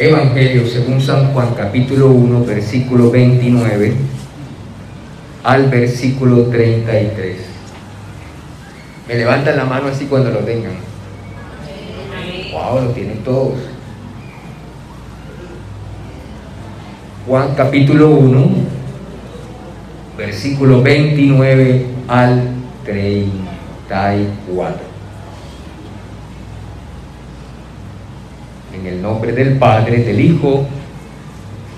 Evangelio según San Juan capítulo 1 versículo 29 al versículo 33. Me levantan la mano así cuando lo tengan. Wow, lo tienen todos. Juan capítulo 1 versículo 29 al 34. En el nombre del Padre, del Hijo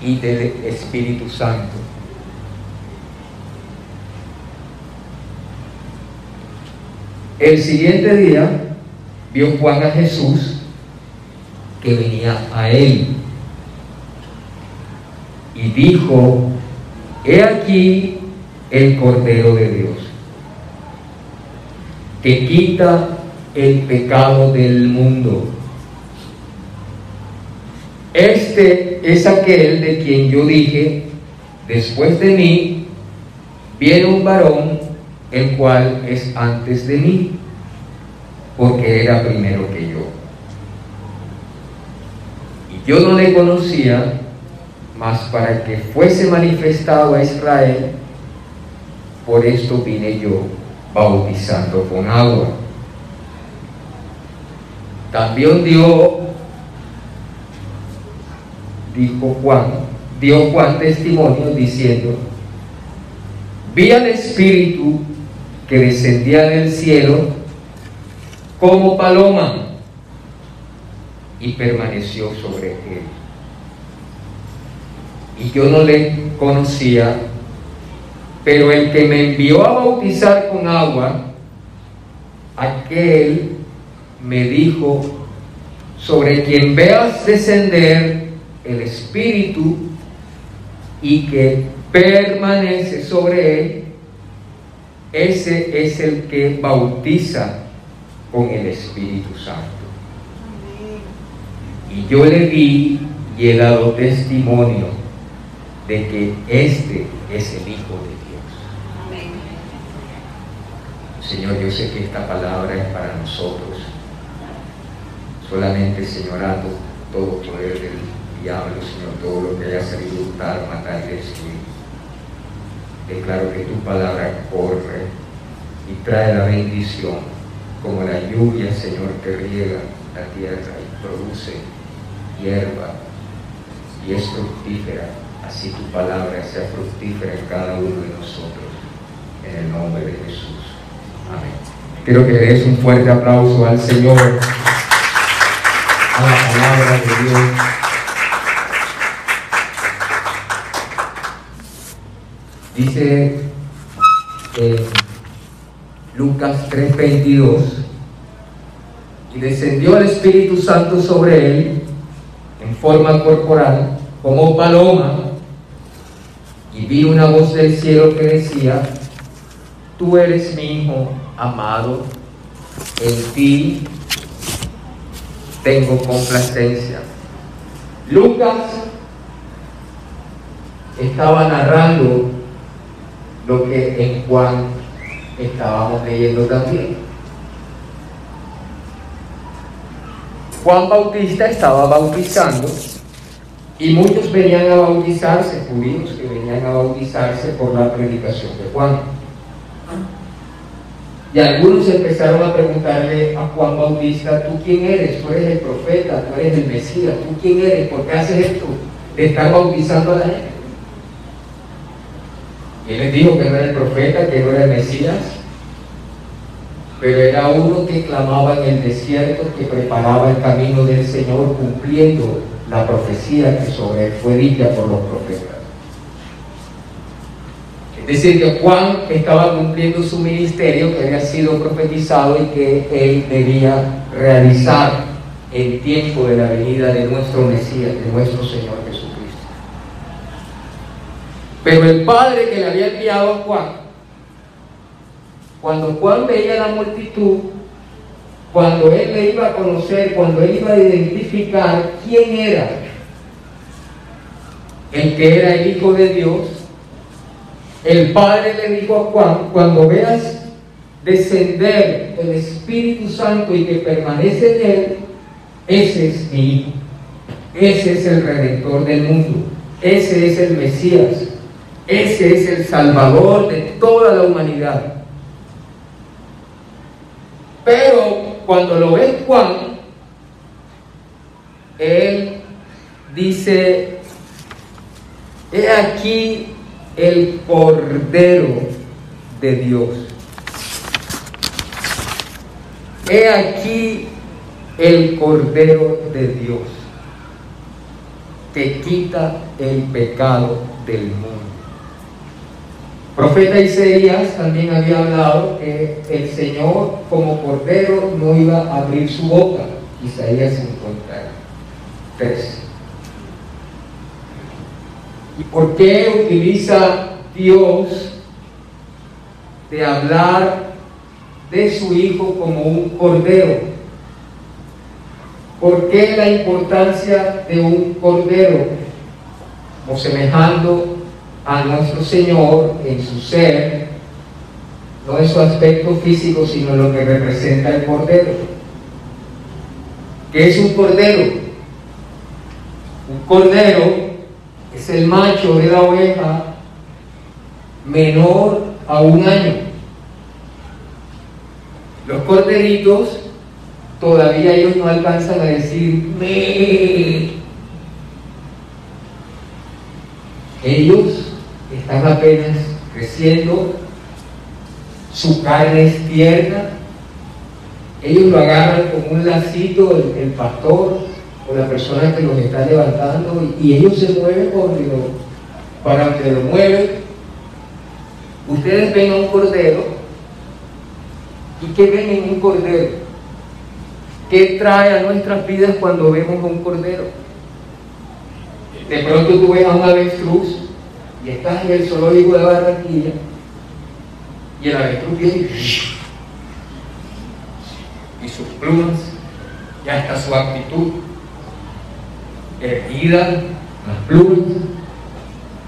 y del Espíritu Santo. El siguiente día vio Juan a Jesús que venía a él y dijo, he aquí el Cordero de Dios, que quita el pecado del mundo. Este es aquel de quien yo dije, después de mí viene un varón, el cual es antes de mí, porque era primero que yo. Y yo no le conocía, mas para que fuese manifestado a Israel, por esto vine yo bautizando con agua. También dio dijo Juan, dio Juan testimonio diciendo, vi al Espíritu que descendía del cielo como paloma y permaneció sobre él. Y yo no le conocía, pero el que me envió a bautizar con agua, aquel me dijo, sobre quien veas descender el Espíritu y que permanece sobre él, ese es el que bautiza con el Espíritu Santo. Y yo le vi y he dado testimonio de que este es el Hijo de Dios. Señor, yo sé que esta palabra es para nosotros. Solamente, Señor, todo diablo, Señor, todo lo que haya salido hurtar, matar y destruir. Declaro que tu palabra corre y trae la bendición, como la lluvia, Señor, que riega la tierra y produce hierba y es fructífera. Así tu palabra sea fructífera en cada uno de nosotros, en el nombre de Jesús. Amén. Quiero que le des un fuerte aplauso al Señor, a la palabra de Dios. Dice eh, Lucas 3:22, y descendió el Espíritu Santo sobre él en forma corporal, como paloma, y vi una voz del cielo que decía, tú eres mi hijo amado, en ti tengo complacencia. Lucas estaba narrando lo que en Juan estábamos leyendo también. Juan Bautista estaba bautizando y muchos venían a bautizarse, judíos que venían a bautizarse por la predicación de Juan. Y algunos empezaron a preguntarle a Juan Bautista, ¿tú quién eres? Tú eres el profeta, tú eres el Mesías, ¿tú quién eres? ¿Por qué haces esto? Te están bautizando a la gente. Él les dijo que no era el profeta, que no era el Mesías, pero era uno que clamaba en el desierto, que preparaba el camino del Señor cumpliendo la profecía que sobre él fue dicha por los profetas. Es decir, que Juan estaba cumpliendo su ministerio que había sido profetizado y que él debía realizar. el tiempo de la venida de nuestro Mesías, de nuestro Señor Jesucristo. Pero el Padre que le había enviado a Juan, cuando Juan veía la multitud, cuando él le iba a conocer, cuando él iba a identificar quién era el que era el Hijo de Dios, el Padre le dijo a Juan, cuando veas descender el Espíritu Santo y que permanece en él, ese es mi Hijo. Ese es el Redentor del mundo. Ese es el Mesías. Ese es el Salvador de toda la humanidad. Pero cuando lo ve Juan, él dice, he aquí el Cordero de Dios. He aquí el Cordero de Dios que quita el pecado del mundo. Profeta Isaías también había hablado que el Señor como Cordero no iba a abrir su boca. Isaías 53. ¿Y por qué utiliza Dios de hablar de su Hijo como un Cordero? ¿Por qué la importancia de un cordero? O semejando a nuestro Señor en su ser, no en su aspecto físico, sino lo que representa el cordero. ¿Qué es un cordero? Un cordero es el macho de la oveja menor a un año. Los corderitos todavía ellos no alcanzan a decir me. Ellos están apenas creciendo, su carne es tierna, ellos lo agarran con un lacito el, pastor o la persona que los está levantando y, ellos se mueven por para donde lo mueven. Ustedes ven a un cordero y ¿qué ven en un cordero? ¿Qué trae a nuestras vidas cuando vemos a un cordero? De pronto tú ves a un avestruz y estás en el zoológico de Barranquilla y el avestruz viene y sus plumas, ya está su actitud erguida, las plumas,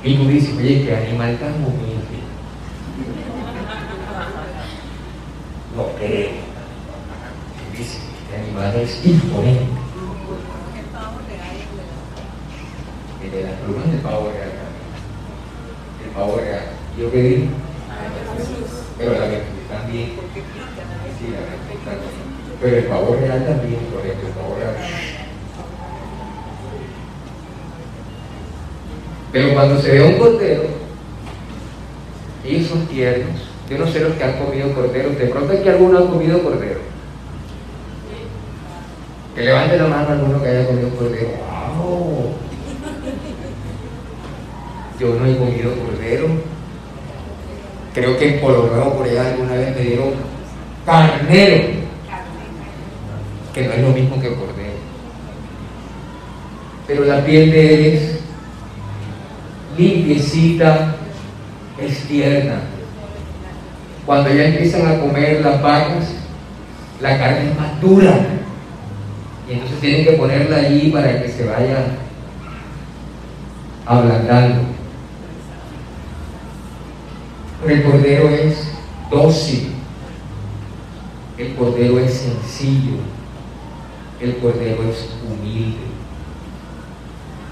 y tú dices, oye, qué animal tan humilde. No creo animal es imponente. El de las plumas del pavo real Real. ¿Yo digo? Pero la virtud también. Sí, la virtud también. Pero el pavo real también, correcto, el pavo real. Pero cuando se ve un cordero, ellos son tiernos. Yo no sé los que han comido cordero. De pronto es que alguno ha comido cordero. Que levante la mano alguno que haya comido cordero. ¡Wow! Yo no he comido cordero. Creo que en Nuevo por allá alguna vez me dieron carnero. Que no es lo mismo que cordero. Pero la piel de él es limpiecita, es tierna. Cuando ya empiezan a comer las vacas, la carne es más dura y entonces tienen que ponerla allí para que se vaya ablandando. El cordero es dócil, el cordero es sencillo, el cordero es humilde,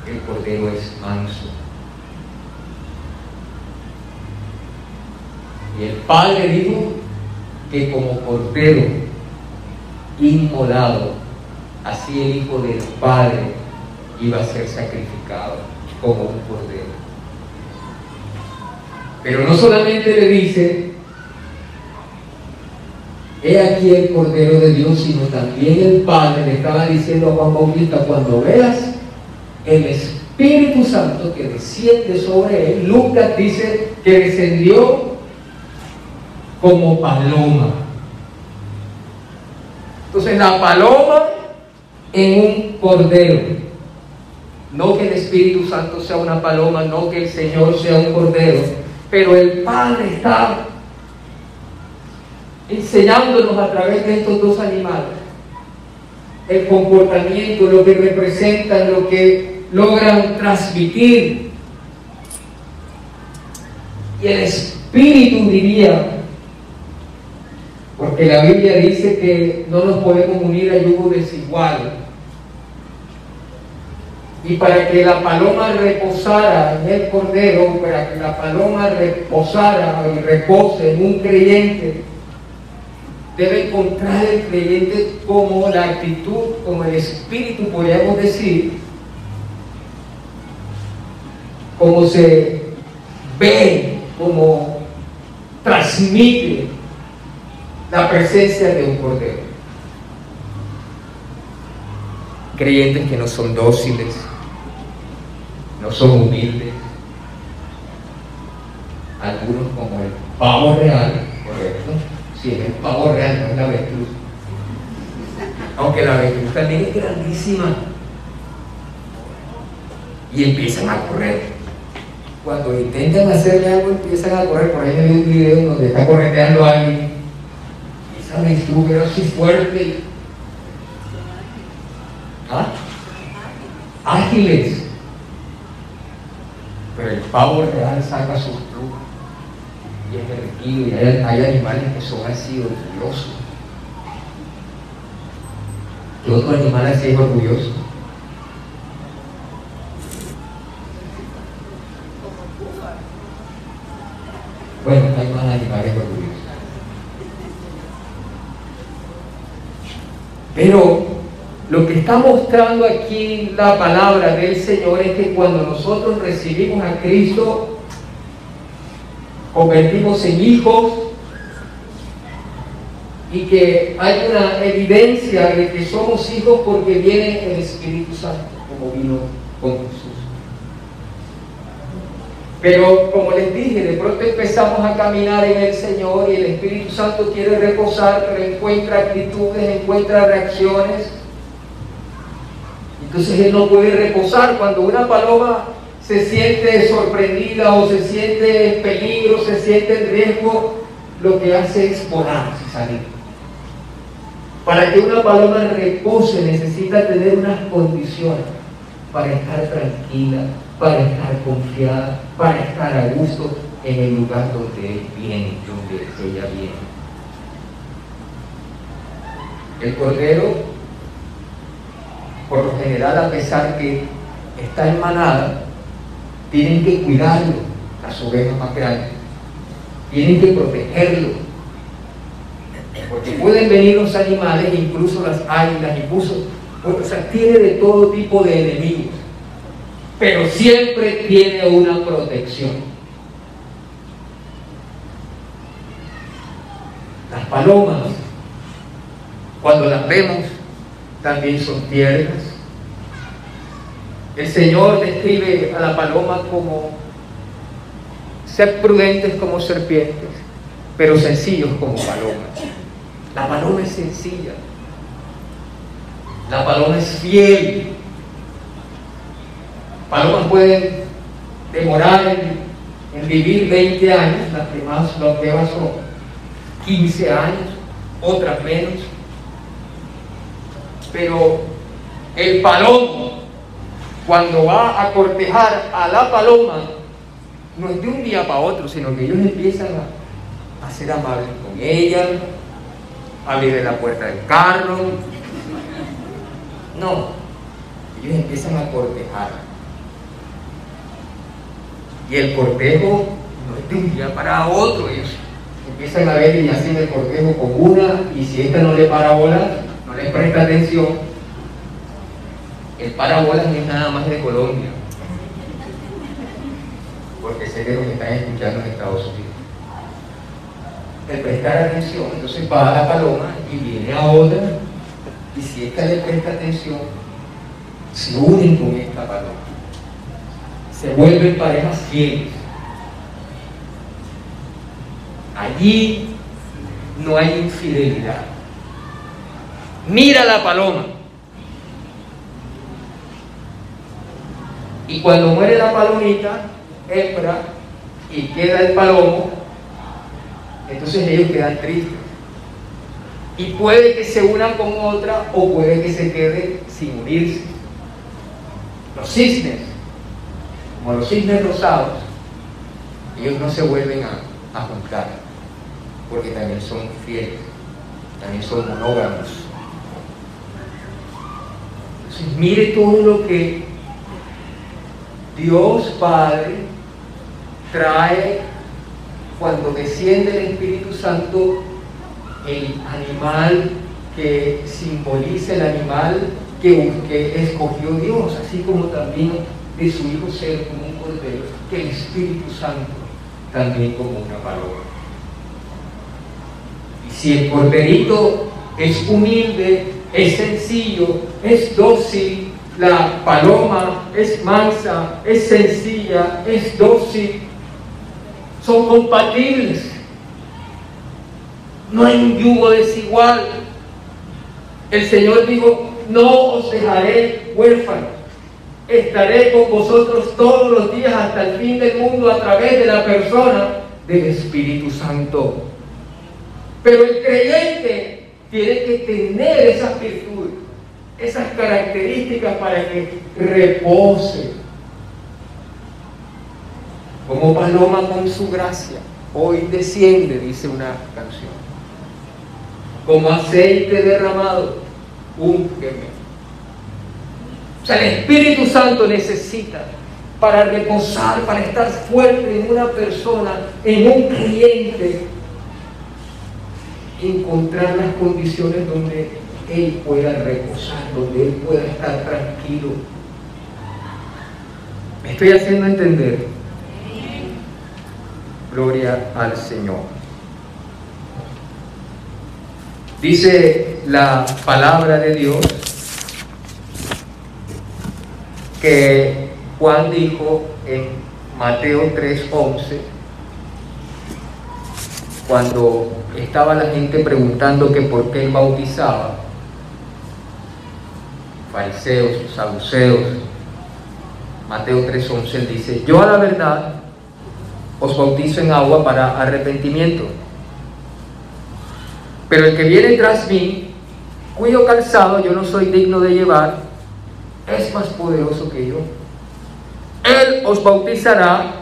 el cordero es manso. Y el Padre dijo que como cordero inmolado Así el Hijo del Padre iba a ser sacrificado como un cordero. Pero no solamente le dice, he aquí el Cordero de Dios, sino también el Padre le estaba diciendo a Juan Bautista, cuando veas el Espíritu Santo que desciende sobre él, Lucas dice que descendió como paloma. Entonces la paloma en un cordero. No que el Espíritu Santo sea una paloma, no que el Señor sea un cordero, pero el Padre está enseñándonos a través de estos dos animales el comportamiento, lo que representan, lo que logran transmitir. Y el espíritu diría, porque la Biblia dice que no nos podemos unir a yugo desigual. Y para que la paloma reposara en el cordero, para que la paloma reposara y repose en un creyente, debe encontrar el creyente como la actitud, como el espíritu, podríamos decir, como se ve, como transmite la presencia de un cordero. Creyentes que no son dóciles, no son humildes, algunos como el pavo real, correcto, si es el pavo real, no es la avestruz. Aunque la avestruz también es grandísima. Y empiezan a correr. Cuando intentan hacerle algo, empiezan a correr. Por ahí hay un video donde está correteando a alguien. Y esa avestruz era así fuerte. ¿Ah? Ágiles. Pero el pavo real saca sus plumas y es derretido y hay, hay, animales que son así orgullosos. ¿Qué otro animal así es orgulloso? Bueno, hay más animales orgullosos. Pero lo que está mostrando aquí la palabra del Señor es que cuando nosotros recibimos a Cristo, convertimos en hijos y que hay una evidencia de que somos hijos porque viene el Espíritu Santo, como vino con Jesús. Pero como les dije, de pronto empezamos a caminar en el Señor y el Espíritu Santo quiere reposar, pero encuentra actitudes, encuentra reacciones. Entonces Él no puede reposar cuando una paloma se siente sorprendida o se siente en peligro, se siente en riesgo, lo que hace es volar y salir. Para que una paloma repose necesita tener unas condiciones para estar tranquila, para estar confiada, para estar a gusto en el lugar donde él viene, donde ella viene. El cordero, por lo general, a pesar que está en manada, tienen que cuidarlo, las ovejas más grandes, tienen que protegerlo, porque pueden venir los animales, incluso las águilas, incluso, o sea, tiene de todo tipo de enemigos, pero siempre tiene una protección. Las palomas, cuando las vemos, también son tiernas, el Señor describe a la paloma como ser prudentes como serpientes, pero sencillos como palomas. La paloma es sencilla. La paloma es fiel. Palomas pueden demorar en, vivir 20 años, las que más longevas son 15 años, otras menos. Pero el palomo cuando va a cortejar a la paloma, no es de un día para otro, sino que ellos empiezan a, ser amables con ella, a abrirle la puerta del carro. No, ellos empiezan a cortejar. Y el cortejo no es de un día para otro, ellos empiezan a ver y hacen el cortejo con una, y si esta no le para bola, presta atención, el parábolas no es nada más de Colombia, porque sé que los están escuchando en Estados Unidos. El prestar atención, entonces va a la paloma y viene a otra, y si esta le presta atención, se unen con esta paloma. Se vuelven parejas fieles. Allí no hay infidelidad mira la paloma. Y cuando muere la palomita, hembra, y queda el palomo, entonces ellos quedan tristes. Y puede que se unan con otra o puede que se quede sin unirse. Los cisnes, como los cisnes rosados, ellos no se vuelven a, a juntar, porque también son fieles, también son monógamos. Mire todo lo que Dios Padre trae cuando desciende el Espíritu Santo el animal que simboliza el animal que, que escogió Dios, así como también de su Hijo ser como un cordero, que el Espíritu Santo también como una paloma. Y si el corderito es humilde, es sencillo, es dócil, la paloma es mansa, es sencilla, es dócil, son compatibles. No hay un yugo desigual. El Señor dijo, no os dejaré huérfanos. Estaré con vosotros todos los días hasta el fin del mundo a través de la persona del Espíritu Santo. Pero el creyente tiene que tener esas virtudes, esas características para que repose. Como paloma con su gracia, hoy desciende, dice una canción. Como aceite derramado, úngeme. O sea, el Espíritu Santo necesita para reposar, para estar fuerte en una persona, en un cliente, encontrar las condiciones donde Él pueda reposar, donde Él pueda estar tranquilo. ¿Me estoy haciendo entender? Gloria al Señor. Dice la palabra de Dios que Juan dijo en Mateo 3:11, cuando estaba la gente preguntando que por qué él bautizaba, fariseos, saduceos, Mateo 3:11 él dice, yo a la verdad os bautizo en agua para arrepentimiento, pero el que viene tras mí, cuyo calzado yo no soy digno de llevar, es más poderoso que yo. Él os bautizará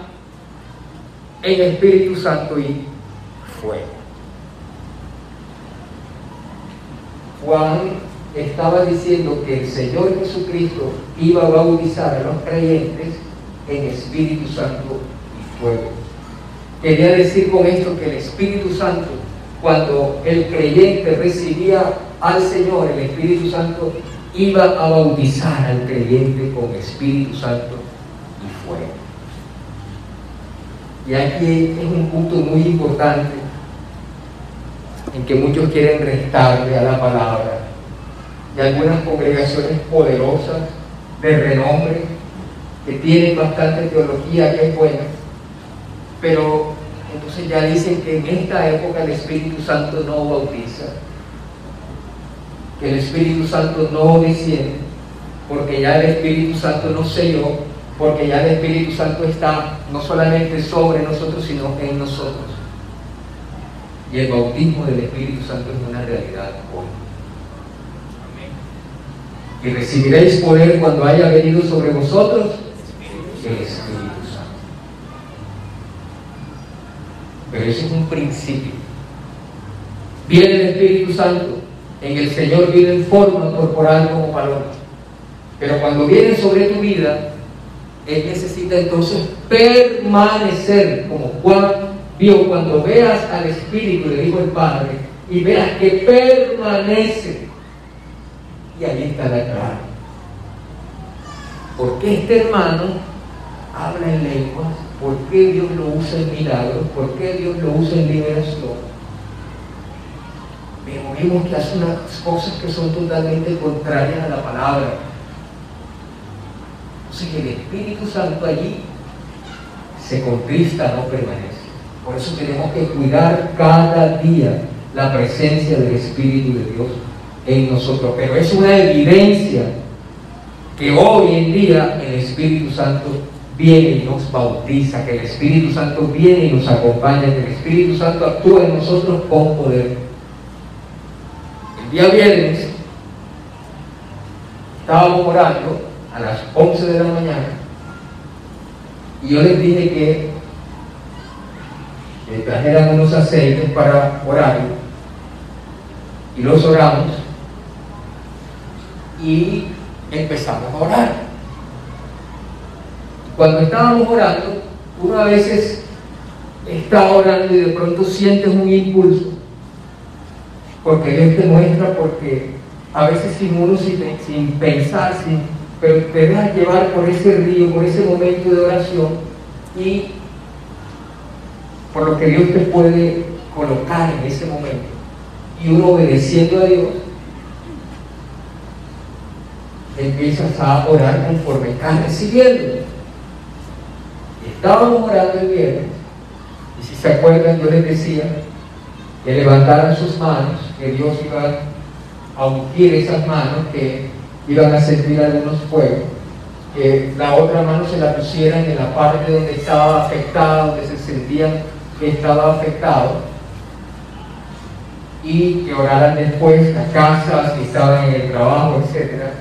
en Espíritu Santo y fuego. Juan estaba diciendo que el Señor Jesucristo iba a bautizar a los creyentes en Espíritu Santo y fuego. Quería decir con esto que el Espíritu Santo, cuando el creyente recibía al Señor, el Espíritu Santo iba a bautizar al creyente con Espíritu Santo y fuego. Y aquí es un punto muy importante en que muchos quieren restarle a la palabra. Y algunas congregaciones poderosas, de renombre, que tienen bastante teología, que es buena, pero entonces ya dicen que en esta época el Espíritu Santo no bautiza, que el Espíritu Santo no desciende, porque ya el Espíritu Santo no selló, porque ya el Espíritu Santo está no solamente sobre nosotros, sino en nosotros. Y el bautismo del Espíritu Santo es una realidad hoy. Y recibiréis poder cuando haya venido sobre vosotros el Espíritu Santo. Pero eso es un principio. Viene el Espíritu Santo en el Señor viene en forma corporal como paloma. Pero cuando viene sobre tu vida, Él necesita entonces permanecer, como Juan vio cuando veas al Espíritu, le dijo el Padre, y veas que permanece. Y ahí está la clave. ¿Por qué este hermano habla en lenguas? ¿Por qué Dios lo usa en milagros? ¿Por qué Dios lo usa en liberación? vemos que hace unas cosas que son totalmente contrarias a la palabra. Entonces el Espíritu Santo allí se contrista, no permanece. Por eso tenemos que cuidar cada día la presencia del Espíritu de Dios en nosotros. Pero es una evidencia que hoy en día el Espíritu Santo viene y nos bautiza, que el Espíritu Santo viene y nos acompaña, que el Espíritu Santo actúa en nosotros con poder. El día viernes estábamos orando a las 11 de la mañana y yo les dije que, que trajeran unos aceites para orar y los oramos y empezamos a orar. Cuando estábamos orando, uno a veces está orando y de pronto sientes un impulso, porque Dios te muestra, porque a veces sin uno, sin, pensar, sin, pero te dejas llevar por ese río, por ese momento de oración y por lo que Dios te puede colocar en ese momento. Y uno obedeciendo a Dios, empiezas a orar conforme estás recibiendo. Estábamos orando el viernes, y si se acuerdan, yo les decía que levantaran sus manos, que Dios iba a ungir esas manos, que iban a sentir algunos fuegos, que la otra mano se la pusieran en la parte donde estaba afectada, donde se sentían que estaba afectado, y que oraran después las casas, que estaban en el trabajo, etcétera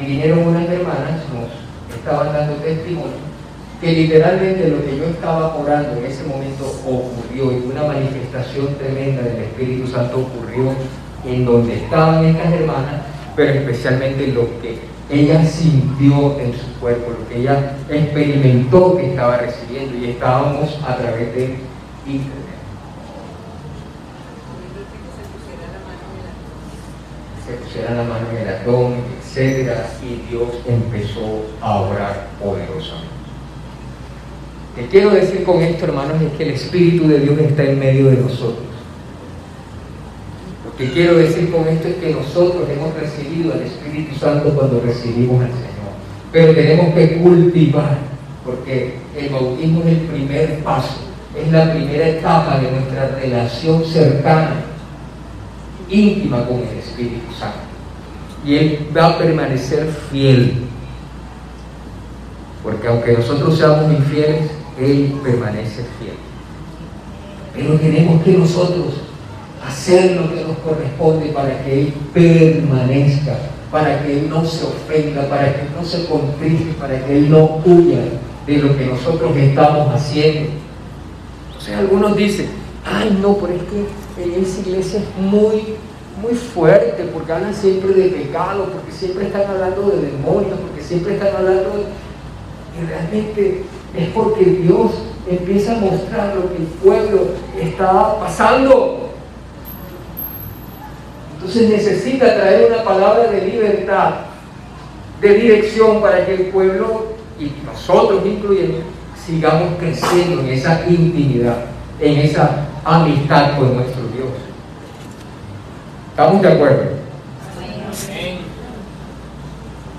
y vinieron unas hermanas, nos estaban dando testimonio, que literalmente lo que yo estaba orando en ese momento ocurrió y una manifestación tremenda del Espíritu Santo ocurrió en donde estaban estas hermanas, pero especialmente lo que ella sintió en su cuerpo, lo que ella experimentó que estaba recibiendo y estábamos a través de Se pusiera la mano en el abdomen, y Dios empezó a orar poderosamente. Que quiero decir con esto, hermanos, es que el Espíritu de Dios está en medio de nosotros. Lo que quiero decir con esto es que nosotros hemos recibido al Espíritu Santo cuando recibimos al Señor. Pero tenemos que cultivar, porque el bautismo es el primer paso, es la primera etapa de nuestra relación cercana, íntima con el Espíritu Santo y Él va a permanecer fiel. Porque aunque nosotros seamos infieles, Él permanece fiel. Pero tenemos que nosotros hacer lo que nos corresponde para que Él permanezca, para que Él no se ofenda, para que Él no se contriste, para que Él no huya de lo que nosotros estamos haciendo. Algunos dicen, ay no, pero es que esa iglesia es muy muy fuerte, porque hablan siempre de pecado, porque siempre están hablando de demonios, porque siempre están hablando de... Y realmente es porque Dios empieza a mostrar lo que el pueblo está pasando. Entonces necesita traer una palabra de libertad, de dirección para que el pueblo, y nosotros incluyendo, sigamos creciendo en esa intimidad, en esa amistad con nuestro Dios. ¿Estamos de acuerdo?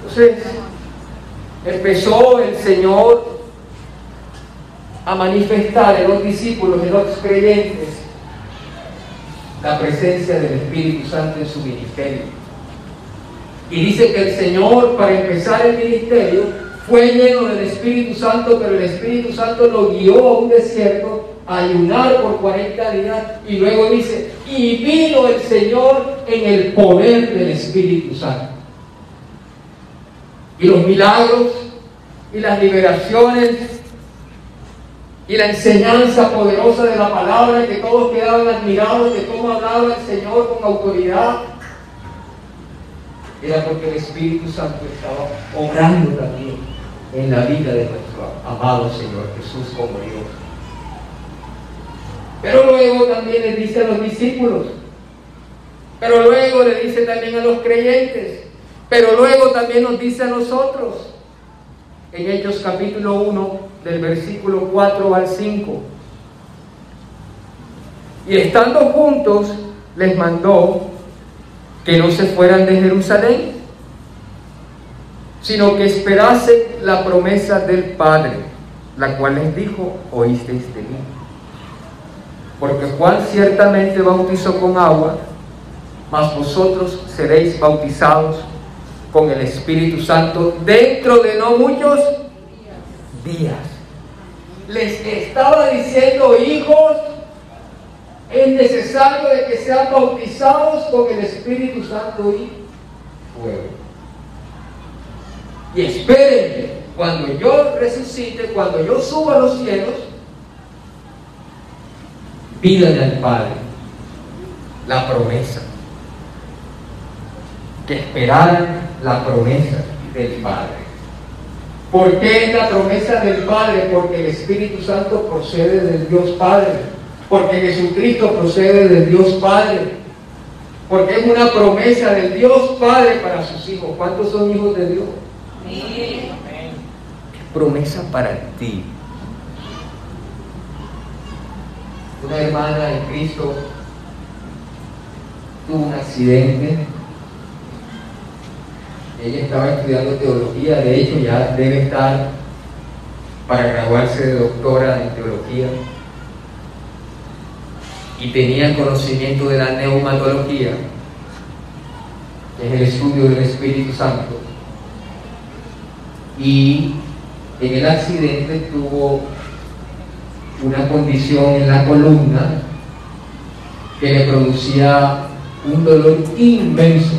Entonces, empezó el Señor a manifestar en los discípulos, en los creyentes, la presencia del Espíritu Santo en su ministerio. Y dice que el Señor, para empezar el ministerio, fue lleno del Espíritu Santo, pero el Espíritu Santo lo guió a un desierto ayunar por 40 días y luego dice, y vino el Señor en el poder del Espíritu Santo. Y los milagros y las liberaciones y la enseñanza poderosa de la palabra, que todos quedaban admirados de cómo hablaba el Señor con autoridad, era porque el Espíritu Santo estaba obrando también en la vida de nuestro amado Señor Jesús como Dios. Pero luego también le dice a los discípulos, pero luego le dice también a los creyentes, pero luego también nos dice a nosotros, en Hechos capítulo 1, del versículo 4 al 5. Y estando juntos, les mandó que no se fueran de Jerusalén, sino que esperasen la promesa del Padre, la cual les dijo, oísteis de mí. Porque Juan ciertamente bautizó con agua, mas vosotros seréis bautizados con el Espíritu Santo dentro de no muchos días. Les estaba diciendo, hijos, es necesario de que sean bautizados con el Espíritu Santo y fuego. Y esperen cuando yo resucite, cuando yo suba a los cielos, pídanle al Padre la promesa. Que esperaran la promesa del Padre. ¿Por qué es la promesa del Padre? Porque el Espíritu Santo procede del Dios Padre porque Jesucristo procede del Dios Padre, porque es una promesa del Dios Padre para sus hijos. ¿Cuántos son hijos de Dios? Amén. Promesa para ti. Una hermana de Cristo tuvo un accidente. Ella estaba estudiando teología, de hecho ya debe estar para graduarse de doctora en teología y tenía conocimiento de la neumatología, que es el estudio del Espíritu Santo, y en el accidente tuvo una condición en la columna que le producía un dolor inmenso.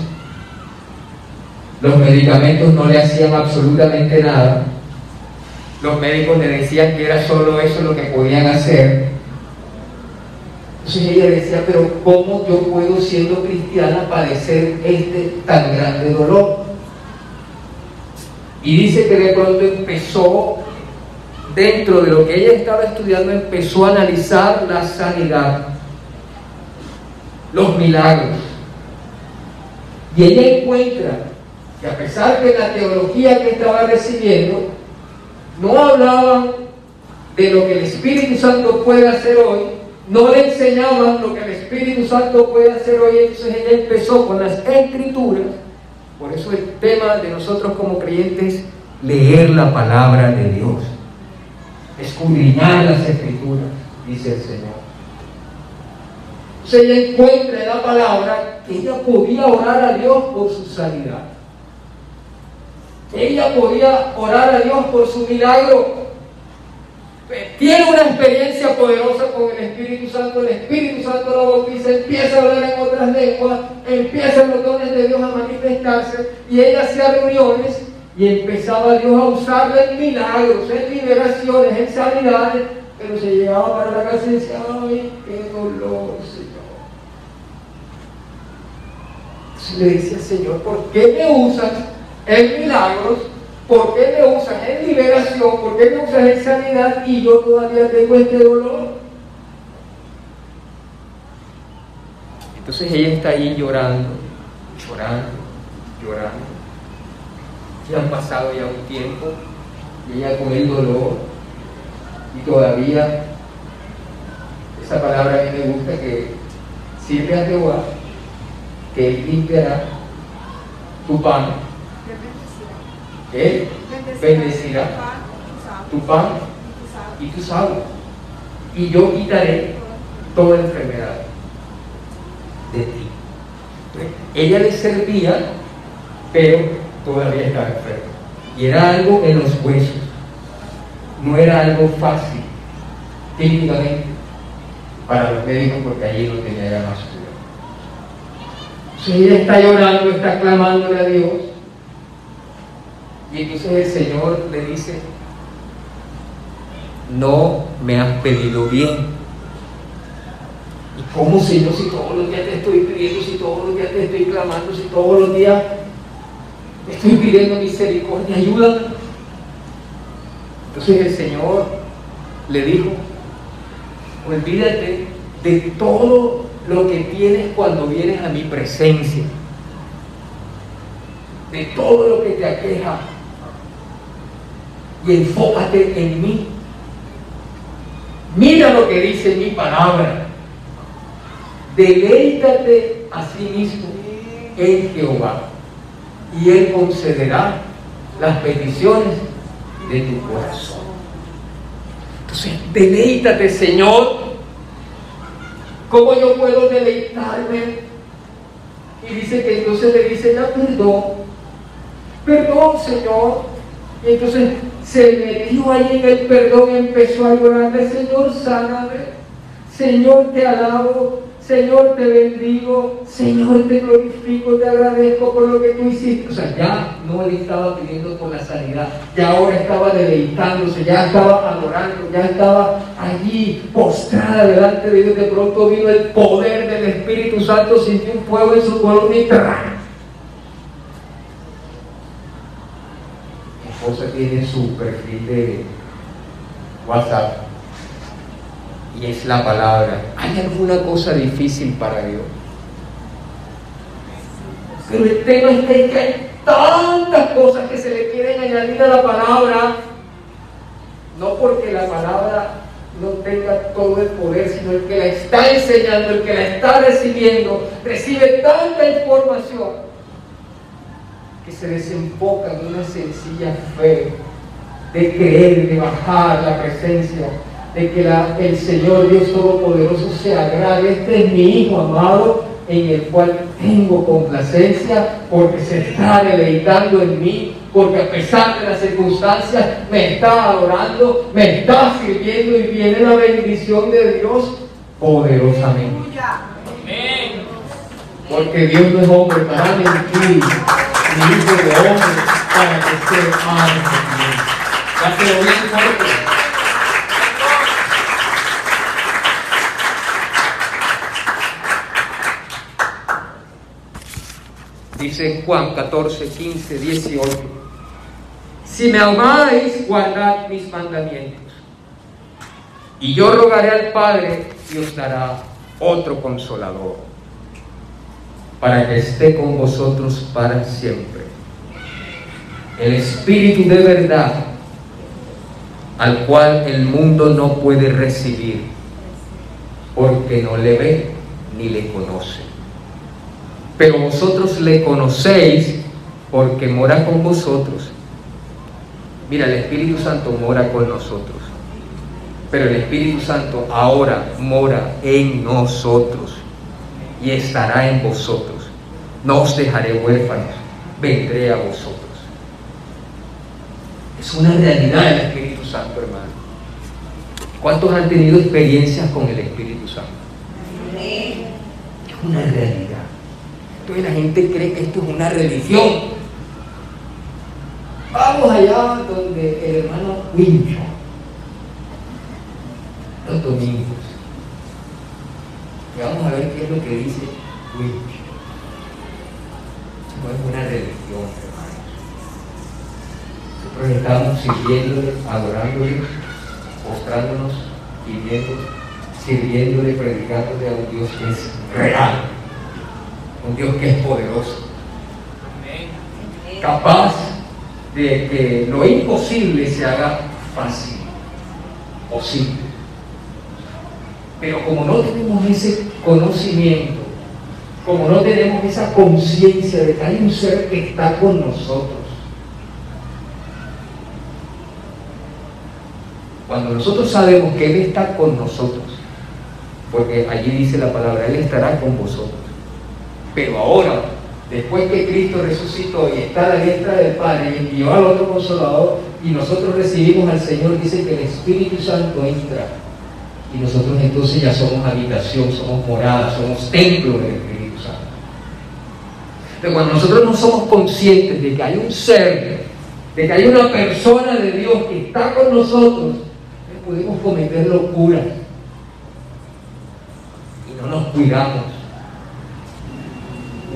Los medicamentos no le hacían absolutamente nada. Los médicos le decían que era solo eso lo que podían hacer entonces ella decía, pero ¿cómo yo puedo siendo cristiana padecer este tan grande dolor? Y dice que de pronto empezó, dentro de lo que ella estaba estudiando, empezó a analizar la sanidad, los milagros. Y ella encuentra que a pesar de la teología que estaba recibiendo, no hablaban de lo que el Espíritu Santo puede hacer hoy, no le enseñaban lo que el Espíritu Santo puede hacer hoy, entonces ella empezó con las escrituras. Por eso el tema de nosotros como creyentes, leer la palabra de Dios, escudriñar las escrituras, dice el Señor. Entonces ella encuentra en la palabra que ella podía orar a Dios por su sanidad. Ella podía orar a Dios por su milagro tiene una experiencia poderosa con el Espíritu Santo, el Espíritu Santo lo bautiza, empieza a hablar en otras lenguas, empiezan los dones de Dios a manifestarse y ella hacía reuniones y empezaba Dios a usarla en milagros, en liberaciones, en sanidades, pero se llegaba para la casa y decía, ay, qué dolor, Señor. Entonces le decía, Señor, ¿por qué me usas en milagros ¿Por qué me usas en liberación? ¿Por qué me usas en sanidad y yo todavía tengo este dolor? Entonces ella está ahí llorando, llorando, llorando. Ya han pasado ya un tiempo y ella con el dolor y todavía esa palabra a mí me gusta que sirve a Jehová que Él limpiará tu pan él bendecirá tu pan y tu salud. Y yo quitaré toda enfermedad de ti. Ella le servía, pero todavía estaba enferma. Y era algo en los huesos. No era algo fácil, típicamente, para los médicos, porque allí no tenía ya más cura. Si ella está llorando, está clamándole a Dios, y entonces el Señor le dice, no me has pedido bien. ¿Y cómo Señor si todos los días te estoy pidiendo, si todos los días te estoy clamando, si todos los días estoy pidiendo misericordia, ayúdame? Entonces el Señor le dijo, olvídate de todo lo que tienes cuando vienes a mi presencia, de todo lo que te aqueja, y enfócate en mí. Mira lo que dice mi palabra. Deleítate a sí mismo en Jehová y Él concederá las peticiones de tu corazón. Entonces, deleítate, Señor. ¿Cómo yo puedo deleitarme? Y dice que entonces le dice, ya perdón, perdón, Señor. Y entonces se metió ahí en el perdón, empezó a llorarle, Señor, sáname. Señor, te alabo. Señor, te bendigo, Señor, te glorifico, te agradezco por lo que tú hiciste. O sea, ya no le estaba pidiendo por la sanidad, ya ahora estaba deleitándose, ya estaba adorando, ya estaba allí postrada delante de Dios. De pronto vino el poder del Espíritu Santo, sintió un fuego en su columna y Mi esposa tiene su perfil de WhatsApp y es la palabra. ¿Hay alguna cosa difícil para Dios? Pero el tema es que hay tantas cosas que se le quieren añadir a la palabra, no porque la palabra no tenga todo el poder, sino el que la está enseñando, el que la está recibiendo, recibe tanta información que se desemboca en una sencilla fe de creer, de bajar la presencia de que el Señor Dios Todopoderoso se agrade. Este es mi Hijo amado en el cual tengo complacencia porque se está deleitando en mí, porque a pesar de las circunstancias me está adorando, me está sirviendo y viene la bendición de Dios poderosamente. Porque Dios no es hombre para mentir, hijo de hombre para que se ame. Ya te lo bien fuerte. Dice Juan 14, 15, 18. Si me amáis, guardad mis mandamientos. Y yo rogaré al Padre y os dará otro consolador, para que esté con vosotros para siempre. El Espíritu de verdad, al cual el mundo no puede recibir, porque no le ve ni le conoce pero vosotros le conocéis porque mora con vosotros. Mira, el Espíritu Santo mora con nosotros, pero el Espíritu Santo ahora mora en nosotros y estará en vosotros. No os dejaré huérfanos, vendré a vosotros. Es una realidad el Espíritu Santo, hermano. ¿Cuántos han tenido experiencias con el Espíritu Santo? Es una realidad. Entonces la gente cree que esto es una religión. Vamos allá donde el hermano Wincho, los domingos. Vamos a ver qué es lo que dice Wincho. No es una religión, hermanos. Nosotros estamos sirviéndole, adorándole, mostrándonos, viviendo, sirviéndole, predicándole a un Dios que es real un Dios que es poderoso, capaz de que lo imposible se haga fácil, posible. Pero como no tenemos ese conocimiento, como no tenemos esa conciencia de que hay un ser que está con nosotros, cuando nosotros sabemos que Él está con nosotros, porque allí dice la palabra, Él estará con vosotros. Pero ahora, después que Cristo resucitó y está a la diestra del Padre y envió al otro consolador y nosotros recibimos al Señor, dice que el Espíritu Santo entra. Y nosotros entonces ya somos habitación, somos morada, somos templo del Espíritu Santo. Pero cuando nosotros no somos conscientes de que hay un ser, de que hay una persona de Dios que está con nosotros, podemos cometer locuras y no nos cuidamos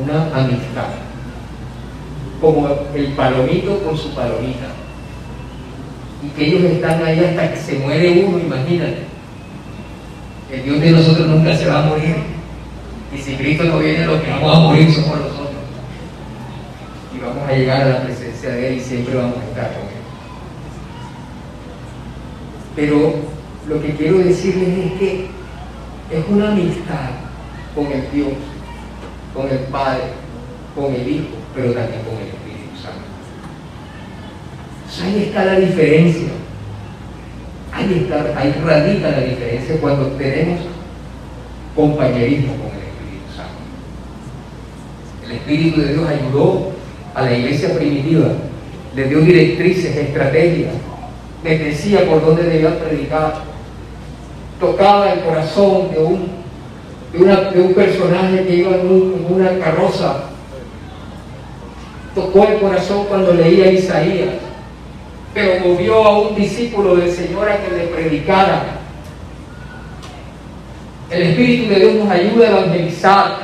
una amistad, como el palomito con su palomita, y que ellos están ahí hasta que se muere uno, imagínate. El Dios de nosotros nunca se va a morir. Y si Cristo no viene, los que vamos a morir somos nosotros. Y vamos a llegar a la presencia de Él y siempre vamos a estar con Él. Pero lo que quiero decirles es que es una amistad con el Dios con el Padre, con el Hijo, pero también con el Espíritu Santo. ahí está la diferencia. Ahí, está, ahí radica la diferencia cuando tenemos compañerismo con el Espíritu Santo. El Espíritu de Dios ayudó a la iglesia primitiva, le dio directrices, estrategias, les decía por dónde debían predicar, tocaba el corazón de un, de, un personaje que iba en, una carroza, tocó el corazón cuando leía Isaías, pero movió a un discípulo del Señor a que le predicara. El Espíritu de Dios nos ayuda a evangelizar.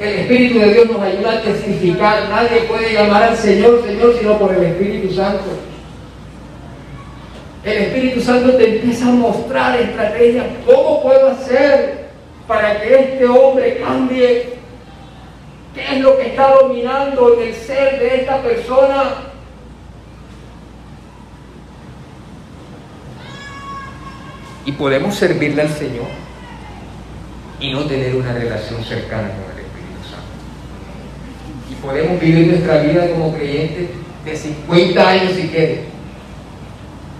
El Espíritu de Dios nos ayuda a testificar. Nadie puede llamar al Señor Señor sino por el Espíritu Santo. El Espíritu Santo te empieza a mostrar estrategias. ¿Cómo puedo hacer para que este hombre cambie? ¿Qué es lo que está dominando en el ser de esta persona? Y podemos servirle al Señor y no tener una relación cercana con el Espíritu Santo. Y podemos vivir nuestra vida como creyentes de 50 años si quieren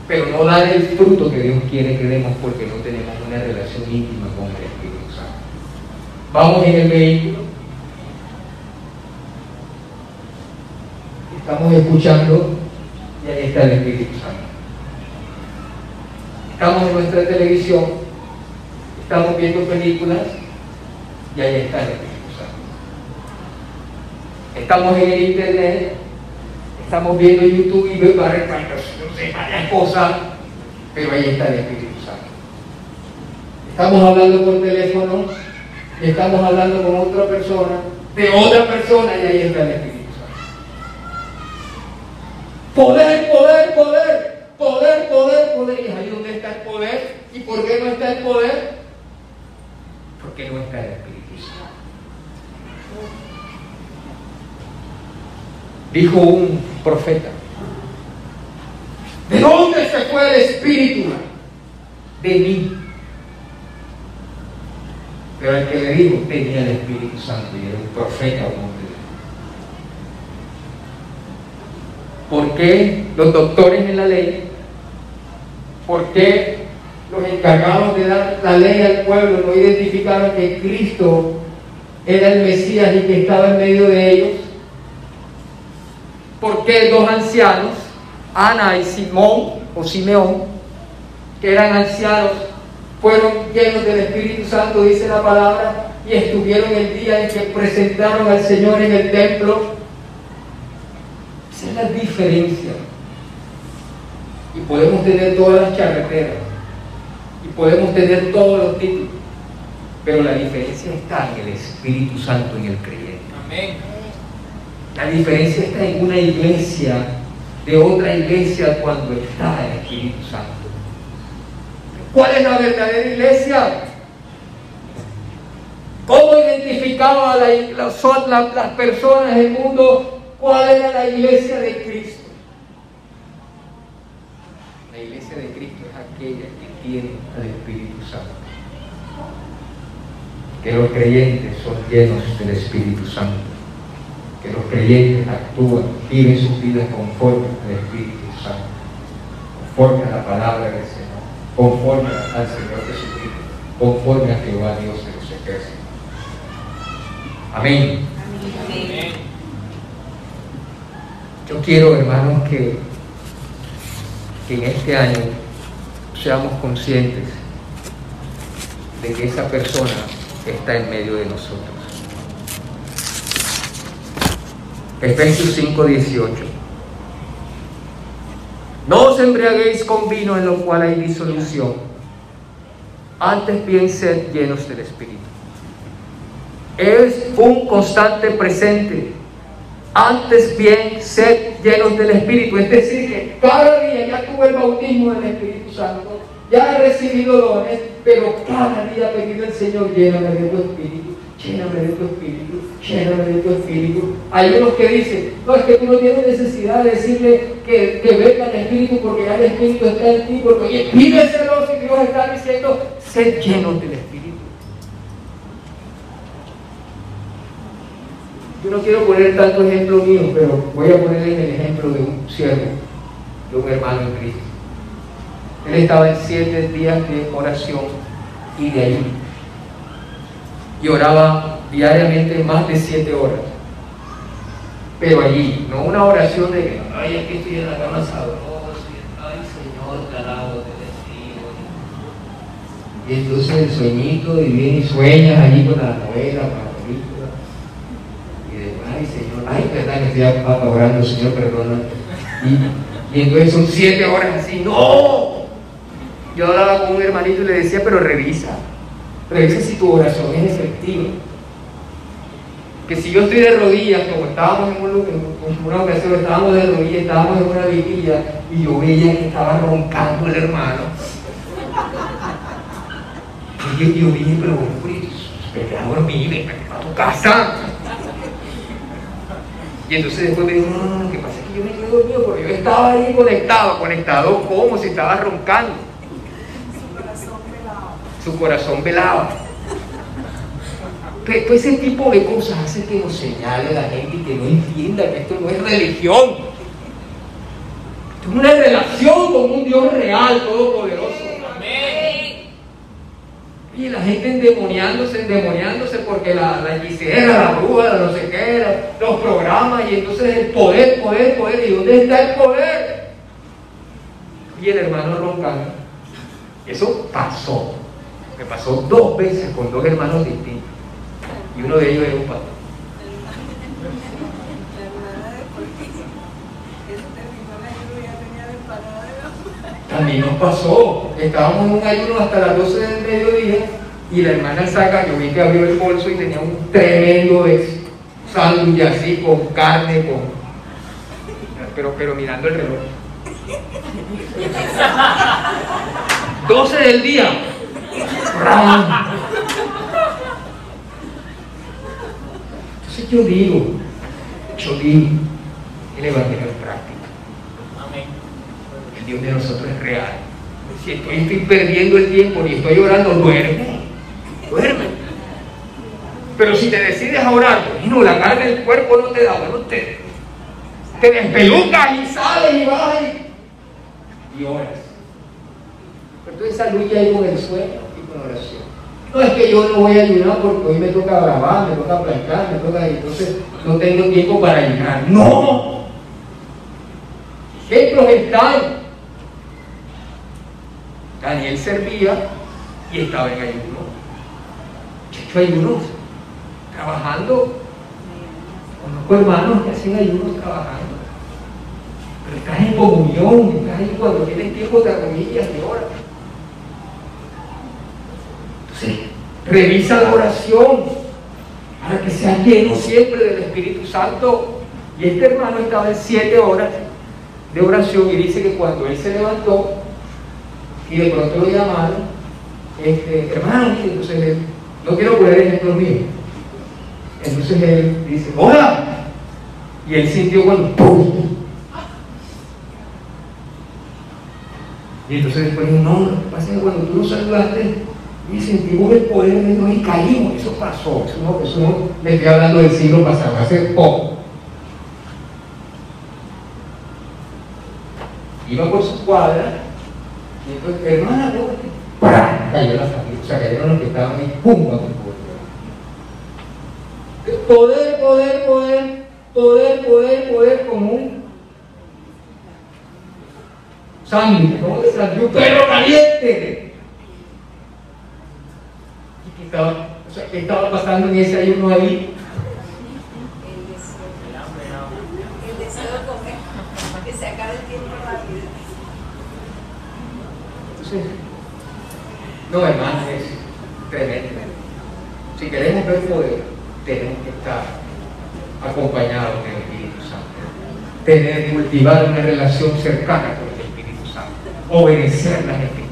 pero no dar el fruto que Dios quiere que demos porque no tenemos una relación íntima con el Espíritu Santo. Vamos en el vehículo, estamos escuchando y ahí está el Espíritu Santo. Estamos en nuestra televisión, estamos viendo películas y ahí está el Espíritu Santo. Estamos en el Internet, estamos viendo YouTube y vemos varias cosas, pero ahí está el Espíritu Santo. Estamos hablando por teléfono y estamos hablando con otra persona, de otra persona, y ahí está el Espíritu Santo. Poder, poder, poder, poder, poder, poder. Y donde está el poder. ¿Y por qué no está el poder? Porque no está el Espíritu Santo. Dijo un profeta, ¿De dónde se fue el Espíritu? De mí. Pero el que le dijo tenía el Espíritu Santo y era un profeta o hombre. ¿Por qué los doctores en la ley? ¿Por qué los encargados de dar la ley al pueblo no identificaron que Cristo era el Mesías y que estaba en medio de ellos? ¿Por qué dos ancianos Ana y Simón o Simeón, que eran ancianos, fueron llenos del Espíritu Santo, dice la palabra, y estuvieron el día en que presentaron al Señor en el templo. Esa es la diferencia. Y podemos tener todas las charreteras, y podemos tener todos los títulos, pero la diferencia está en el Espíritu Santo, en el creyente. Amén. La diferencia está en una iglesia de otra iglesia cuando está el Espíritu Santo. ¿Cuál es la verdadera iglesia? ¿Cómo identificaba a las personas del mundo cuál era la iglesia de Cristo? La iglesia de Cristo es aquella que tiene al Espíritu Santo. Que los creyentes son llenos del Espíritu Santo que los creyentes actúan, viven sus vidas conforme al Espíritu Santo, conforme a la palabra del Señor, conforme al Señor Jesucristo, conforme a Jehová Dios de los ejércitos. Amén. Amén. Yo quiero, hermanos, que, que en este año seamos conscientes de que esa persona está en medio de nosotros. Efesios 5, 18. No os embriaguéis con vino en lo cual hay disolución, antes bien sed llenos del Espíritu. Es un constante presente. Antes bien sed llenos del Espíritu. Es decir, que cada día ya tuve el bautismo del Espíritu Santo, ya he recibido dones, pero cada día pedirle al Señor, lléname de tu Espíritu, lléname de tu Espíritu lléname de tu espíritu. Hay unos que dicen, no, es que tú no tienes necesidad de decirle que, que venga el espíritu porque ya el espíritu está en ti, porque oye, pídeselo si Dios está diciendo, sé lleno del espíritu. Yo no quiero poner tanto ejemplo mío, pero voy a ponerle el ejemplo de un siervo, de un hermano en Cristo. Él estaba en siete días de oración y de ayuno. Y oraba diariamente más de siete horas. pero allí, no una oración de que, ay, aquí estoy en la cama sabroso, ay, Señor, carajo, te bendigo. Y entonces el sueñito, y viene y sueñas allí con la novela, con la película. Y después, ay, Señor, ay, verdad que estoy apagando, Señor, perdona. Y, entonces son siete horas así, ¡no! Yo hablaba con un hermanito y le decía, pero revisa, revisa si tu oración es efectiva que si yo estoy de rodillas, como estábamos en, un, en una ocasión, estábamos de rodillas, estábamos en una vigilia y yo veía que estaba roncando el hermano. Y yo, yo dije, pero bueno, a dormir, vete a tu casa. Y entonces después me dijo, no, no, lo que pasa es que yo me quedé dormido porque yo estaba ahí conectado, conectado como si estaba roncando. Su corazón velaba. Velaba todo ese tipo de cosas hace que nos señale la gente y que no entienda que esto no es religión. Esto es una relación con un Dios real, todopoderoso. Y la gente endemoniándose, endemoniándose porque la, la hechicera, la bruja, no sé qué, los programas, y entonces el poder, poder, poder. ¿Y dónde está el poder? Y el hermano roncando. Eso pasó. Me pasó dos veces con dos hermanos distintos y uno de ellos es un pastor. También nos pasó, estábamos en un ayuno hasta las 12 del mediodía y la hermana saca, yo vi que abrió el bolso y tenía un tremendo sándwich así con carne, con pero, pero mirando el reloj. 12 del día. yo digo, yo digo, el Evangelio es práctico. Dios de nosotros es real. Si estoy, perdiendo el tiempo y estoy orando, duerme. Duerme. Pero si te decides a orar, no, la carga del cuerpo no te da, bueno, te, te despelucas y sales y vas y, y oras. Pero tú esa lucha ahí con el sueño y con oración. No es que yo no voy a ayunar porque hoy me toca grabar, me toca plantar, me toca, entonces no tengo tiempo para ayunar. ¡No! Ejemplos están. Daniel servía y estaba en ayuno. Hecho ayunos, trabajando. Conozco hermanos que hacen ayunos trabajando. Pero estás en comunión, estás ahí cuando tienes tiempo de arrodillas y horas. Revisa la oración para que sea lleno siempre del Espíritu Santo. Y este hermano estaba en siete horas de oración y dice que cuando él se levantó y de pronto lo llamaron, este, hermano, entonces él, no quiero poner ejemplo mío. Entonces él dice, hola. Y él sintió cuando ¡pum! Y entonces después dijo, no, lo que pasa es que cuando tú lo saludaste, y sentimos el poder de Dios y caímos. Eso pasó. Eso no, eso no le estoy hablando del siglo pasado, hace poco. Iba por su cuadra y entonces, hermana, cayó la familia. O sea, cayeron los que estaban ahí, ¡pum! Poder, poder, poder, poder, poder, poder común. Sangre, ¿cómo le salió? Perro caliente estaba, o sea, ¿qué estaba pasando en ese ayuno ahí? El deseo de comer, que se acabe el tiempo rápido. Entonces, no, hermano, es tremendo. Si queremos ver poder, tenemos que estar acompañados del Espíritu Santo. Tener, cultivar una relación cercana con el Espíritu Santo. Obedecer las Escrituras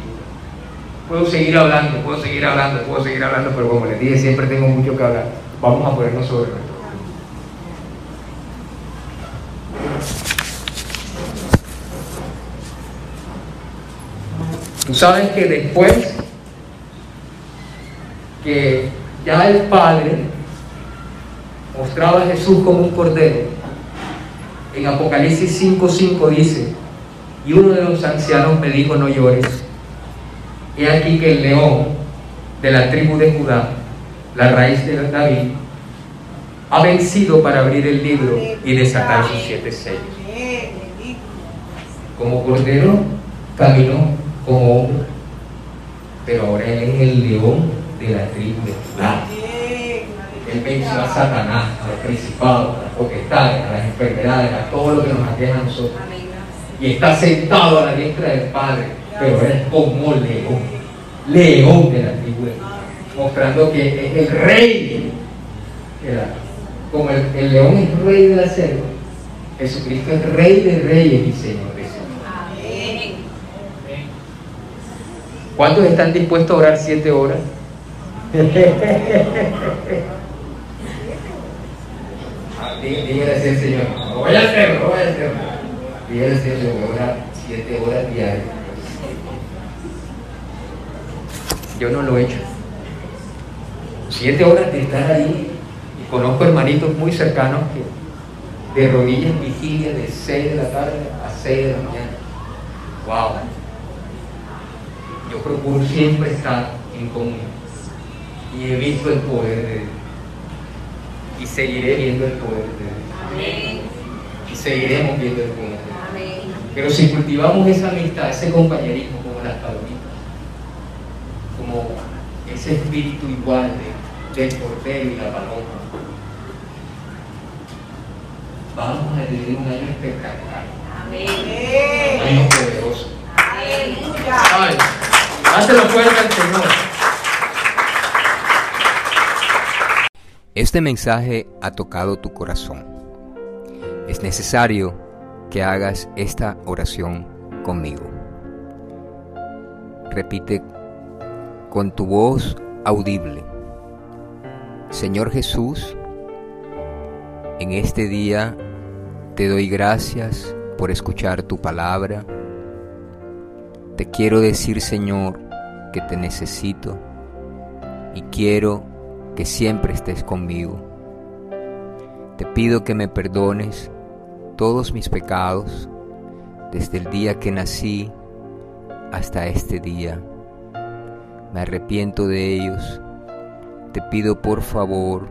Puedo seguir hablando, puedo seguir hablando, puedo seguir hablando, pero como les dije, siempre tengo mucho que hablar. Vamos a ponernos sobre Tú sabes que después que ya el Padre mostraba a Jesús como un cordero, en Apocalipsis 5.5 dice, y uno de los ancianos me dijo, no llores. He aquí que el león de la tribu de Judá, la raíz de David, ha vencido para abrir el libro y desatar sus siete sellos. Como cordero caminó como hombre, pero ahora él es el león de la tribu de Judá. Él venció a Satanás, a los principados, a las potestades, a las enfermedades, a todo lo que nos aqueja a nosotros. Y está sentado a la diestra del Padre, pero él es como león, león de la tribu mostrando que es el rey. Como el, el león es rey de la selva, Jesucristo es rey de reyes y señor de señores. ¿Cuántos están dispuestos a orar siete horas? Dígale así al Señor, lo voy a hacer, lo voy a hacer. Dígale al Señor, voy a orar siete horas diarias. Yo no lo he hecho. Siete horas de estar ahí. Y conozco hermanitos muy cercanos que de rodillas vigilia de 6 de la tarde a 6 de la mañana. Wow. Yo procuro siempre estar en comunión y he visto el poder de Dios. Y seguiré viendo el poder de Dios. Y seguiremos viendo el poder de Dios. Pero si cultivamos esa amistad, ese compañerismo como las palomitas, como ese espíritu igual de, del cordero y la paloma, vamos a tener un año espectacular. Un año poderoso. Ay, dáselo fuerte al Señor. Este mensaje ha tocado tu corazón. Es necesario que hagas esta oración conmigo. Repite con tu voz audible. Señor Jesús, en este día te doy gracias por escuchar tu palabra. Te quiero decir, Señor, que te necesito y quiero que siempre estés conmigo. Te pido que me perdones todos mis pecados desde el día que nací hasta este día. Me arrepiento de ellos. Te pido por favor,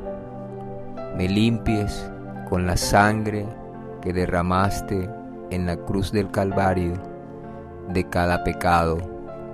me limpies con la sangre que derramaste en la cruz del Calvario de cada pecado,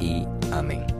y amén.